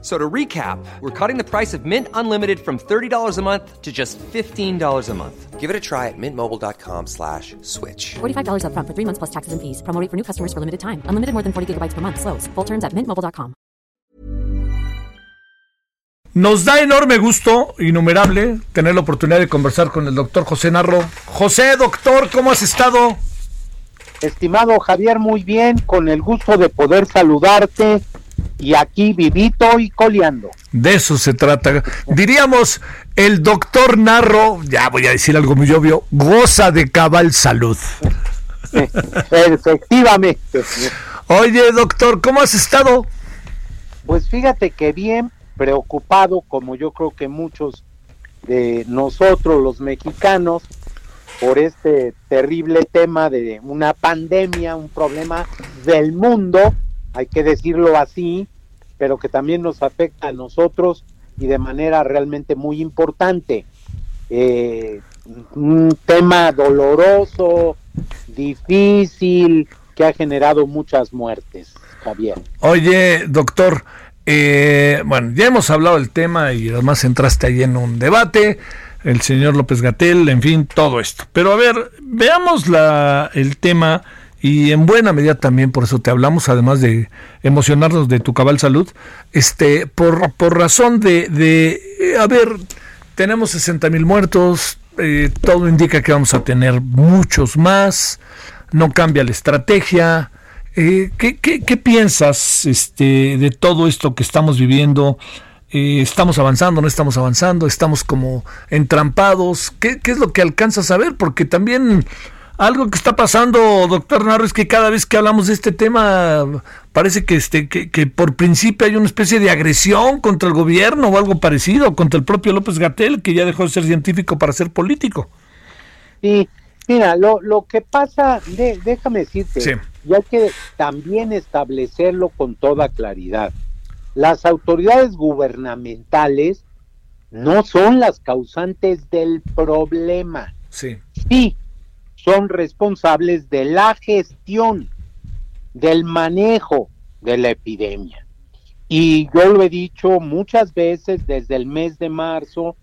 So to recap, we're cutting the price of Mint Unlimited from $30 a month to just $15 a month. Give it a try at mintmobile.com slash switch. $45 up front for three months plus taxes and fees. Promo rate for new customers for limited time. Unlimited more than 40 gigabytes per month. Slows. Full terms at mintmobile.com. Nos da enorme gusto, innumerable, tener la oportunidad de conversar con el doctor José Narro. José, doctor, ¿cómo has estado? Estimado Javier, muy bien, con el gusto de poder saludarte y aquí vivito y coleando. De eso se trata. Diríamos, el doctor Narro, ya voy a decir algo muy obvio, goza de cabal salud. Efectivamente. Oye, doctor, ¿cómo has estado? Pues fíjate que bien preocupado, como yo creo que muchos de nosotros los mexicanos, por este terrible tema de una pandemia, un problema del mundo, hay que decirlo así, pero que también nos afecta a nosotros y de manera realmente muy importante. Eh, un tema doloroso, difícil, que ha generado muchas muertes, Javier. Oye, doctor, eh, bueno, ya hemos hablado del tema y además entraste ahí en un debate, el señor López Gatel, en fin, todo esto. Pero a ver, veamos la, el tema y en buena medida también por eso te hablamos, además de emocionarnos de tu cabal salud, este, por, por razón de, de a ver, tenemos 60 mil muertos, eh, todo indica que vamos a tener muchos más, no cambia la estrategia. Eh, ¿qué, qué, piensas este, de todo esto que estamos viviendo? Eh, ¿Estamos avanzando, no estamos avanzando? ¿Estamos como entrampados? ¿Qué, ¿Qué es lo que alcanzas a ver? Porque también algo que está pasando, doctor Narro, es que cada vez que hablamos de este tema parece que, este, que, que por principio hay una especie de agresión contra el gobierno o algo parecido, contra el propio López Gatel, que ya dejó de ser científico para ser político. Sí, mira, lo, lo que pasa, de, déjame decirte, Sí. y hay que también establecerlo con toda claridad. Las autoridades gubernamentales no son las causantes del problema. Sí. Sí, son responsables de la gestión, del manejo de la epidemia. Y yo lo he dicho muchas veces desde el mes de marzo,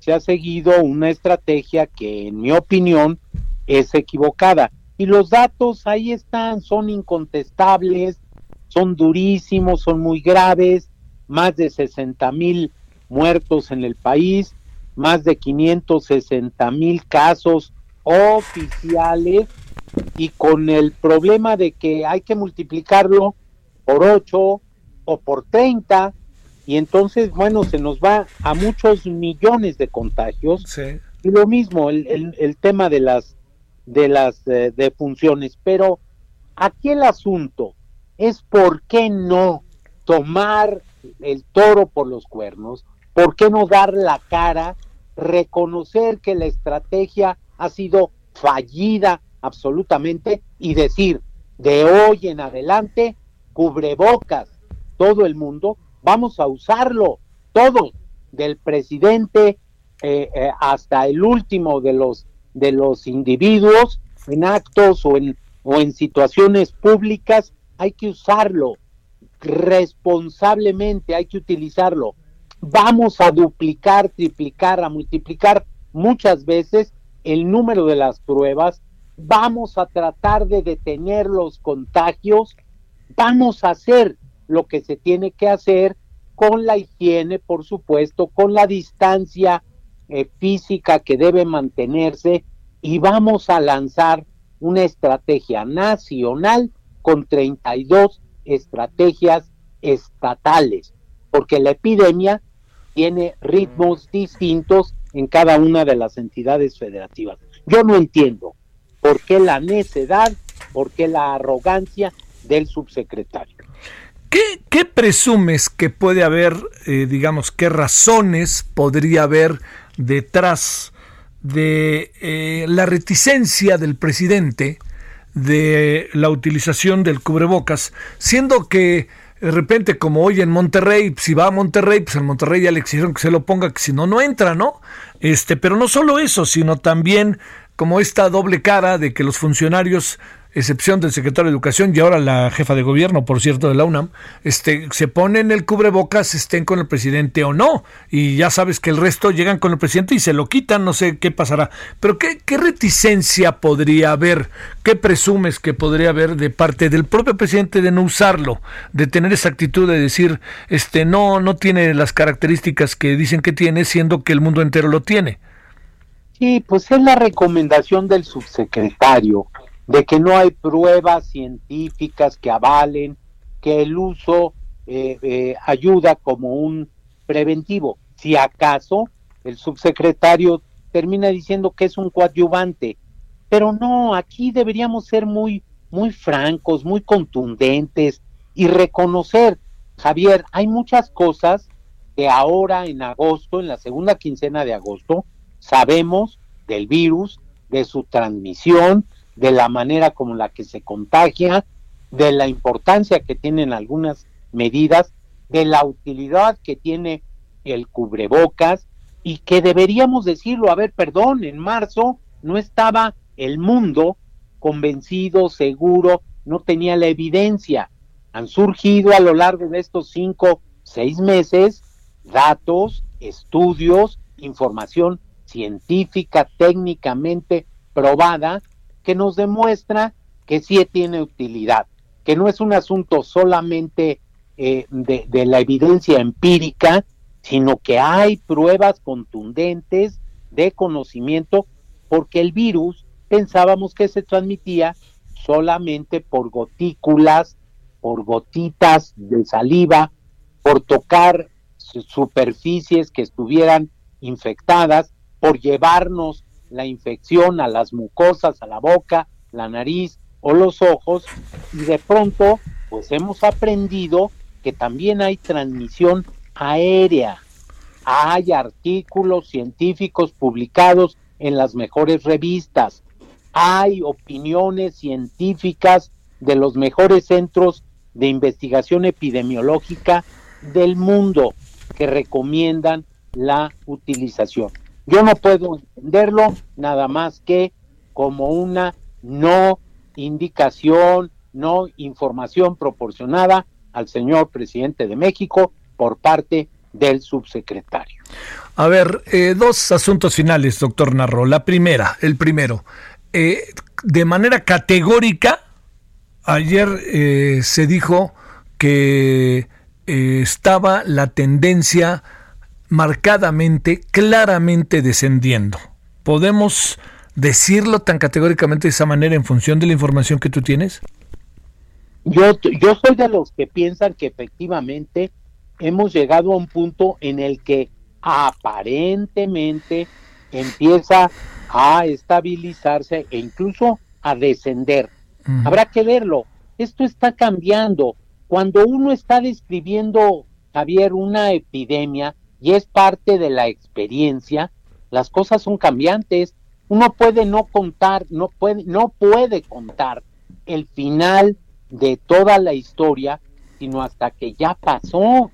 se ha seguido una estrategia que en mi opinión es equivocada. Y los datos ahí están, son incontestables, son durísimos, son muy graves, más de 60 mil muertos en el país, más de 560 mil casos oficiales y con el problema de que hay que multiplicarlo por 8 o por 30 y entonces, bueno, se nos va a muchos millones de contagios Sí. y lo mismo el, el, el tema de las de las eh, defunciones pero aquí el asunto es por qué no tomar el toro por los cuernos por qué no dar la cara reconocer que la estrategia ha sido fallida absolutamente y decir de hoy en adelante cubrebocas todo el mundo vamos a usarlo todo del presidente eh, eh, hasta el último de los de los individuos en actos o en o en situaciones públicas hay que usarlo responsablemente hay que utilizarlo. Vamos a duplicar triplicar a multiplicar muchas veces el número de las pruebas vamos a tratar de detener los contagios vamos a hacer lo que se tiene que hacer con la higiene, por supuesto, con la distancia eh, física que debe mantenerse y vamos a lanzar una estrategia nacional con 32 estrategias estatales, porque la epidemia tiene ritmos distintos en cada una de las entidades federativas. Yo no entiendo por qué la necedad, por qué la arrogancia del subsecretario. ¿Qué, presumes que puede haber, eh, digamos, qué razones podría haber detrás de eh, la reticencia del presidente de la utilización del cubrebocas, siendo que de repente, como hoy en Monterrey, si va a Monterrey, pues en Monterrey ya le exigieron que se lo ponga, que si no, no entra, ¿no? Este, pero no solo eso, sino también como esta doble cara de que los funcionarios excepción del secretario de Educación y ahora la jefa de gobierno, por cierto, de la UNAM, este, se ponen el cubrebocas, estén con el presidente o no. Y ya sabes que el resto llegan con el presidente y se lo quitan, no sé qué pasará. Pero ¿qué, qué reticencia podría haber? ¿Qué presumes que podría haber de parte del propio presidente de no usarlo? De tener esa actitud de decir, este, no, no tiene las características que dicen que tiene, siendo que el mundo entero lo tiene. Sí, pues es la recomendación del subsecretario de que no hay pruebas científicas que avalen que el uso eh, eh, ayuda como un preventivo. Si acaso el subsecretario termina diciendo que es un coadyuvante, pero no, aquí deberíamos ser muy, muy francos, muy contundentes y reconocer, Javier, hay muchas cosas que ahora en agosto, en la segunda quincena de agosto, sabemos del virus, de su transmisión, de la manera como la que se contagia, de la importancia que tienen algunas medidas, de la utilidad que tiene el cubrebocas y que deberíamos decirlo, a ver, perdón, en marzo no estaba el mundo convencido, seguro, no tenía la evidencia. Han surgido a lo largo de estos cinco, seis meses datos, estudios, información científica, técnicamente probada, que nos demuestra que sí tiene utilidad, que no es un asunto solamente eh, de, de la evidencia empírica, sino que hay pruebas contundentes de conocimiento, porque el virus pensábamos que se transmitía solamente por gotículas, por gotitas de saliva, por tocar superficies que estuvieran infectadas, por llevarnos la infección a las mucosas, a la boca, la nariz o los ojos y de pronto pues hemos aprendido que también hay transmisión aérea. Hay artículos científicos publicados en las mejores revistas. Hay opiniones científicas de los mejores centros de investigación epidemiológica del mundo que recomiendan la utilización. Yo no puedo entenderlo nada más que como una no indicación, no información proporcionada al señor presidente de México por parte del subsecretario. A ver, eh, dos asuntos finales, doctor Narro. La primera, el primero, eh, de manera categórica, ayer eh, se dijo que estaba la tendencia marcadamente, claramente descendiendo. ¿Podemos decirlo tan categóricamente de esa manera en función de la información que tú tienes? Yo, yo soy de los que piensan que efectivamente hemos llegado a un punto en el que aparentemente empieza a estabilizarse e incluso a descender. Habrá que verlo. Esto está cambiando. Cuando uno está describiendo, Javier, una epidemia, y es parte de la experiencia, las cosas son cambiantes. Uno puede no contar, no puede, no puede contar el final de toda la historia, sino hasta que ya pasó,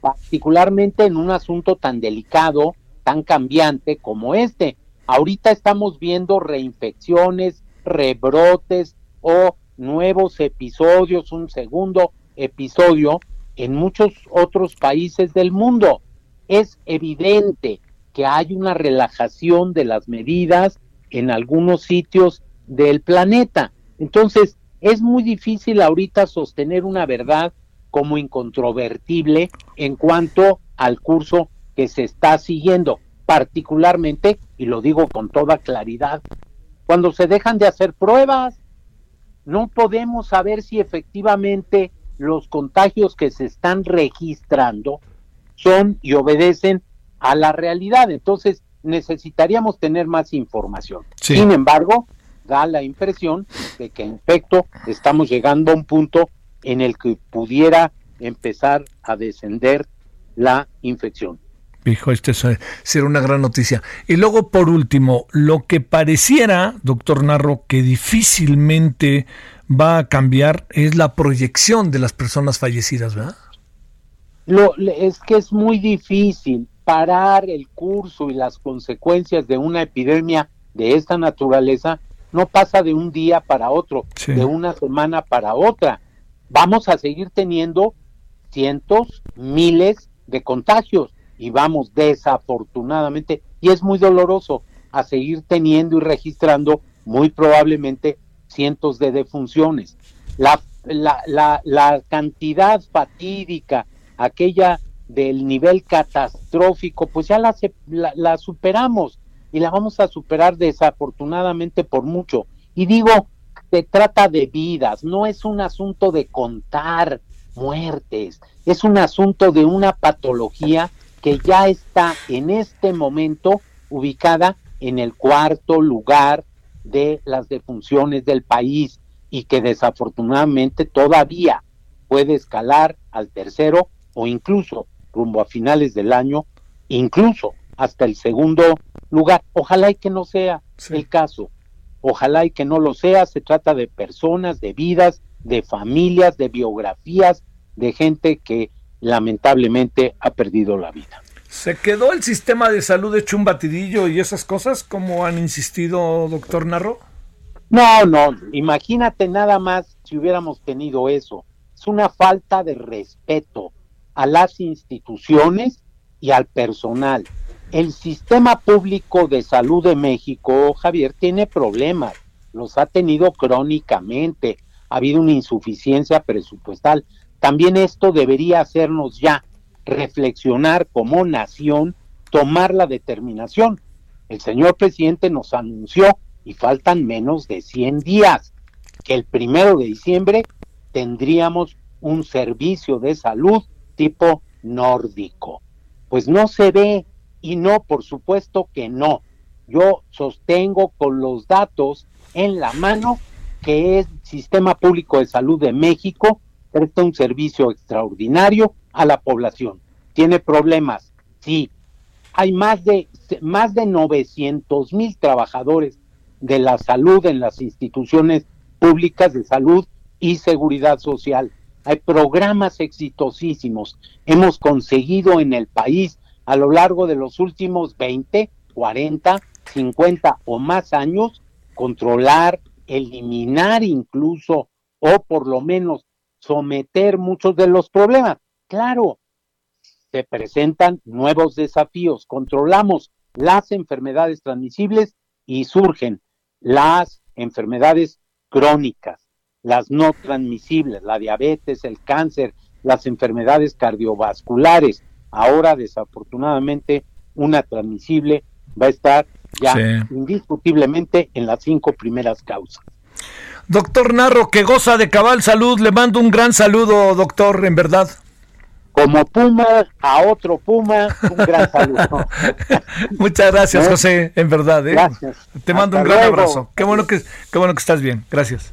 particularmente en un asunto tan delicado, tan cambiante como este. Ahorita estamos viendo reinfecciones, rebrotes o nuevos episodios, un segundo episodio en muchos otros países del mundo es evidente que hay una relajación de las medidas en algunos sitios del planeta. Entonces, es muy difícil ahorita sostener una verdad como incontrovertible en cuanto al curso que se está siguiendo, particularmente, y lo digo con toda claridad, cuando se dejan de hacer pruebas, no podemos saber si efectivamente los contagios que se están registrando son y obedecen a la realidad. Entonces, necesitaríamos tener más información. Sin embargo, da la impresión de que en efecto estamos llegando a un punto en el que pudiera empezar a descender la infección. Dijo, este será una gran noticia. Y luego, por último, lo que pareciera, doctor Narro, que difícilmente va a cambiar es la proyección de las personas fallecidas, ¿verdad? Lo, es que es muy difícil parar el curso y las consecuencias de una epidemia de esta naturaleza no pasa de un día para otro, de una semana para otra. Vamos a seguir teniendo cientos, miles de contagios y vamos desafortunadamente, y es muy doloroso, a seguir teniendo y registrando muy probablemente cientos de defunciones. La, la, la, la cantidad fatídica, aquella del nivel catastrófico, pues ya la, la, superamos y la vamos a superar desafortunadamente por mucho. Y digo, se trata de vidas, no es un asunto de contar muertes, es un asunto de una patología que ya está en este momento ubicada en el cuarto lugar de las defunciones del país y que desafortunadamente todavía puede escalar al tercero o incluso rumbo a finales del año, incluso hasta el segundo lugar. Ojalá y que no sea el caso. Ojalá y que no lo sea. Se trata de personas, de vidas, de familias, de biografías, de gente que lamentablemente ha perdido la vida. ¿Se quedó el sistema de salud hecho un batidillo y esas cosas como han insistido, doctor Narro? No, no, imagínate nada más si hubiéramos tenido eso. Es una falta de respeto a las instituciones y al personal. El sistema público de salud de México, Javier, tiene problemas, los ha tenido crónicamente, ha habido una insuficiencia presupuestal. También esto debería hacernos ya reflexionar como nación, tomar la determinación. El señor presidente nos anunció, y faltan menos de 100 días, que el primero de diciembre tendríamos un servicio de salud tipo nórdico. Pues no se ve y no, por supuesto que no. Yo sostengo con los datos en la mano que el Sistema Público de Salud de México presta un servicio extraordinario a la población. Tiene problemas, sí. Hay más de, más de 900 mil trabajadores de la salud en las instituciones públicas de salud y seguridad social. Hay programas exitosísimos. Hemos conseguido en el país a lo largo de los últimos 20, 40, 50 o más años controlar, eliminar incluso o por lo menos someter muchos de los problemas. Claro, se presentan nuevos desafíos. Controlamos las enfermedades transmisibles y surgen las enfermedades crónicas, las no transmisibles, la diabetes, el cáncer, las enfermedades cardiovasculares. Ahora, desafortunadamente, una transmisible va a estar ya indiscutiblemente en las cinco primeras causas. Doctor Narro, que goza de cabal salud, le mando un gran saludo, doctor, en verdad. Como Puma a otro Puma, un gran saludo. Muchas gracias, ¿Eh? José, en verdad. ¿eh? Gracias. Te mando un gran abrazo. Qué bueno, que, qué bueno que estás bien. Gracias.